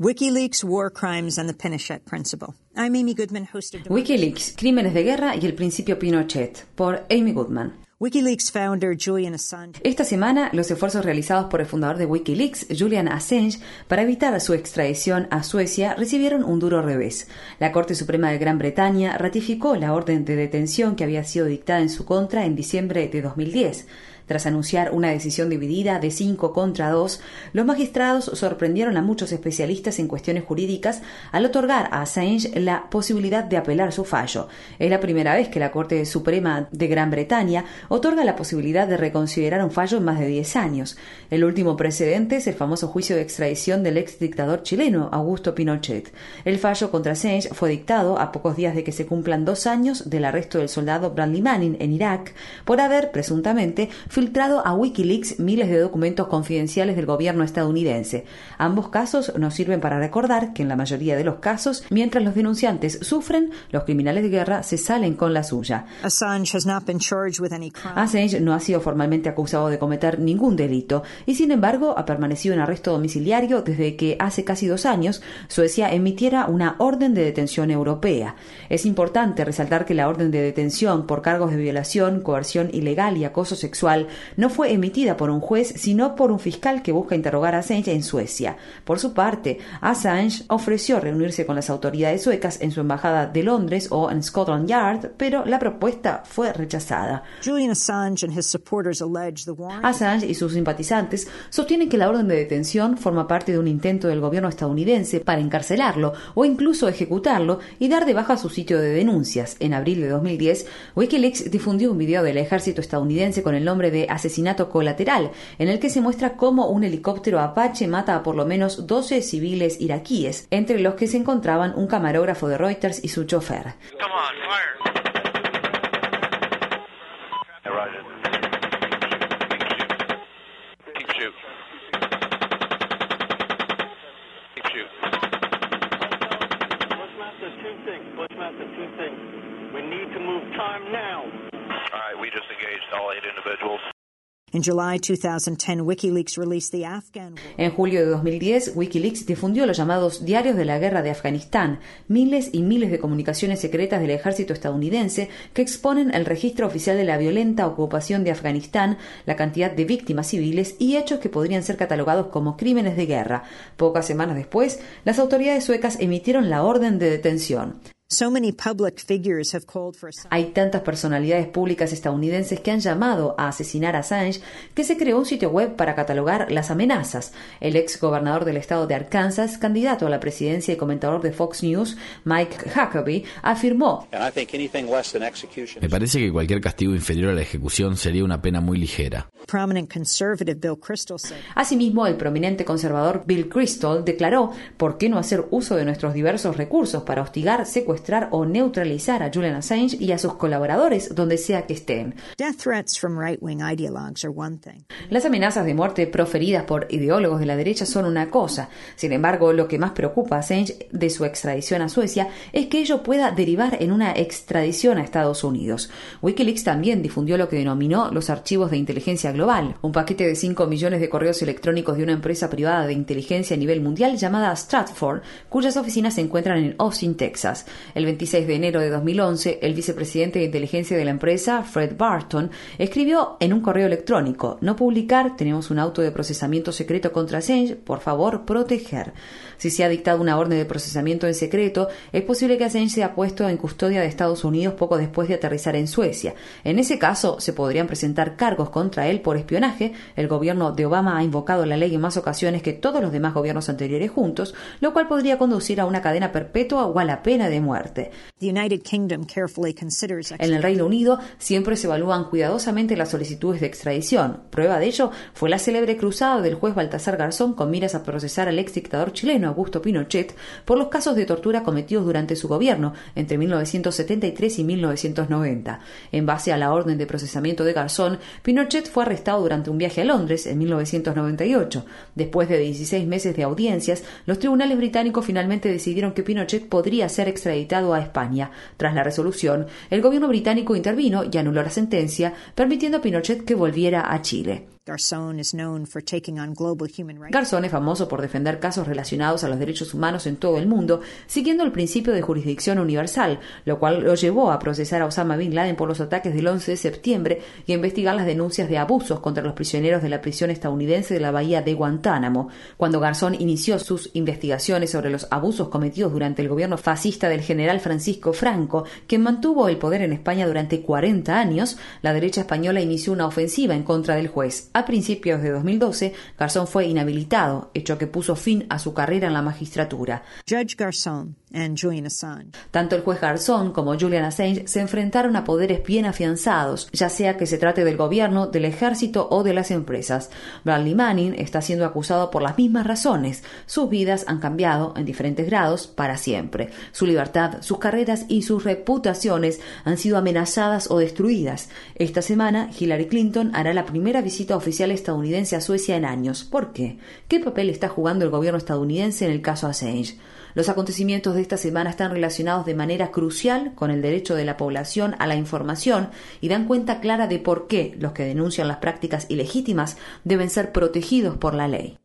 WikiLeaks, War Crimes and the Pinochet Principle. I'm Amy Goodman, host of WikiLeaks, Crímenes de Guerra y el Principio Pinochet, por Amy Goodman. WikiLeaks founder Julian Assange. Esta semana, los esfuerzos realizados por el fundador de Wikileaks, Julian Assange, para evitar su extradición a Suecia recibieron un duro revés. La Corte Suprema de Gran Bretaña ratificó la orden de detención que había sido dictada en su contra en diciembre de 2010. Tras anunciar una decisión dividida de 5 contra 2, los magistrados sorprendieron a muchos especialistas en cuestiones jurídicas al otorgar a Assange la posibilidad de apelar su fallo. Es la primera vez que la Corte Suprema de Gran Bretaña otorga la posibilidad de reconsiderar un fallo en más de 10 años. El último precedente es el famoso juicio de extradición del ex dictador chileno Augusto Pinochet. El fallo contra Assange fue dictado a pocos días de que se cumplan dos años del arresto del soldado Bradley Manning en Irak por haber presuntamente filtrado a Wikileaks miles de documentos confidenciales del gobierno estadounidense. Ambos casos nos sirven para recordar que en la mayoría de los casos, mientras los denunciantes sufren, los criminales de guerra se salen con la suya. Assange has not been charged with any crime. Assange no ha sido formalmente acusado de cometer ningún delito y, sin embargo, ha permanecido en arresto domiciliario desde que hace casi dos años Suecia emitiera una orden de detención europea. Es importante resaltar que la orden de detención por cargos de violación, coerción ilegal y acoso sexual no fue emitida por un juez, sino por un fiscal que busca interrogar a Assange en Suecia. Por su parte, Assange ofreció reunirse con las autoridades suecas en su embajada de Londres o en Scotland Yard, pero la propuesta fue rechazada. Julian Assange and his supporters allege the warrant Assange y sus simpatizantes sostienen que la orden de detención forma parte de un intento del gobierno estadounidense para encarcelarlo o incluso ejecutarlo y dar de baja su sitio de denuncias. En abril de 2010, Wikileaks difundió un video del ejército estadounidense con el nombre de Asesinato Colateral, en el que se muestra cómo un helicóptero Apache mata a por lo menos 12 civiles iraquíes, entre los que se encontraban un camarógrafo de Reuters y su chofer. We need to move time now. En julio de 2010, Wikileaks difundió los llamados Diarios de la Guerra de Afganistán, miles y miles de comunicaciones secretas del ejército estadounidense que exponen el registro oficial de la violenta ocupación de Afganistán, la cantidad de víctimas civiles y hechos que podrían ser catalogados como crímenes de guerra. Pocas semanas después, las autoridades suecas emitieron la orden de detención. So many public figures have called for Assange. Hay tantas personalidades públicas estadounidenses que han llamado a asesinar a Assange que se creó un sitio web para catalogar las amenazas. El ex gobernador del estado de Arkansas, candidato a la presidencia y comentador de Fox News, Mike Huckabee, afirmó Me parece que cualquier castigo inferior a la ejecución sería una pena muy ligera. Asimismo, el prominente conservador Bill Kristol declaró por qué no hacer uso de nuestros diversos recursos para hostigar, secuestrar o neutralizar a Julian Assange y a sus colaboradores donde sea que estén. Death threats from right-wing ideologues are one thing. Las amenazas de muerte proferidas por ideólogos de la derecha son una cosa. Sin embargo, lo que más preocupa a Assange de su extradición a Suecia es que ello pueda derivar en una extradición a Estados Unidos. Wikileaks también difundió lo que denominó los archivos de inteligencia global, un paquete de 5 millones de correos electrónicos de una empresa privada de inteligencia a nivel mundial llamada Stratford, cuyas oficinas se encuentran en Austin, Texas. El 26 de enero de 2011, el vicepresidente de inteligencia de la empresa, Fred Barton, escribió en un correo electrónico: No publicar, tenemos un auto de procesamiento secreto contra Assange, por favor, proteger. Si se ha dictado una orden de procesamiento en secreto, es posible que Assange sea puesto en custodia de Estados Unidos poco después de aterrizar en Suecia. En ese caso, se podrían presentar cargos contra él espionaje. El gobierno de Obama ha invocado la ley en más ocasiones que todos los demás gobiernos anteriores juntos, lo cual podría conducir a una cadena perpetua o a la pena de muerte. En el Reino Unido siempre se evalúan cuidadosamente las solicitudes de extradición. Prueba de ello fue la célebre cruzada del juez Baltasar Garzón con miras a procesar al ex dictador chileno Augusto Pinochet por los casos de tortura cometidos durante su gobierno entre 1973 y 1990. En base a la orden de procesamiento de Garzón, Pinochet fue arrestado durante un viaje a Londres en 1998. Después de 16 meses de audiencias, los tribunales británicos finalmente decidieron que Pinochet podría ser extraditado a España. Tras la resolución, el gobierno británico intervino y anuló la sentencia, permitiendo a Pinochet que volviera a Chile. Garzón es famoso por defender casos relacionados a los derechos humanos en todo el mundo, siguiendo el principio de jurisdicción universal, lo cual lo llevó a procesar a Osama Bin Laden por los ataques del 11 de septiembre y a investigar las denuncias de abusos contra los prisioneros de la prisión estadounidense de la bahía de Guantánamo. Cuando Garzón inició sus investigaciones sobre los abusos cometidos durante el gobierno fascista del general Francisco Franco, quien mantuvo el poder en España durante 40 años, la derecha española inició una ofensiva en contra del juez. A principios de 2012, Garzón fue inhabilitado, hecho que puso fin a su carrera en la magistratura. Judge Garzón tanto el juez Garzón como Julian Assange se enfrentaron a poderes bien afianzados, ya sea que se trate del gobierno, del ejército o de las empresas. Bradley Manning está siendo acusado por las mismas razones. Sus vidas han cambiado en diferentes grados para siempre. Su libertad, sus carreras y sus reputaciones han sido amenazadas o destruidas. Esta semana, Hillary Clinton hará la primera visita oficial estadounidense a Suecia en años. ¿Por qué? ¿Qué papel está jugando el gobierno estadounidense en el caso Assange? Los acontecimientos de esta semana están relacionados de manera crucial con el derecho de la población a la información y dan cuenta clara de por qué los que denuncian las prácticas ilegítimas deben ser protegidos por la ley.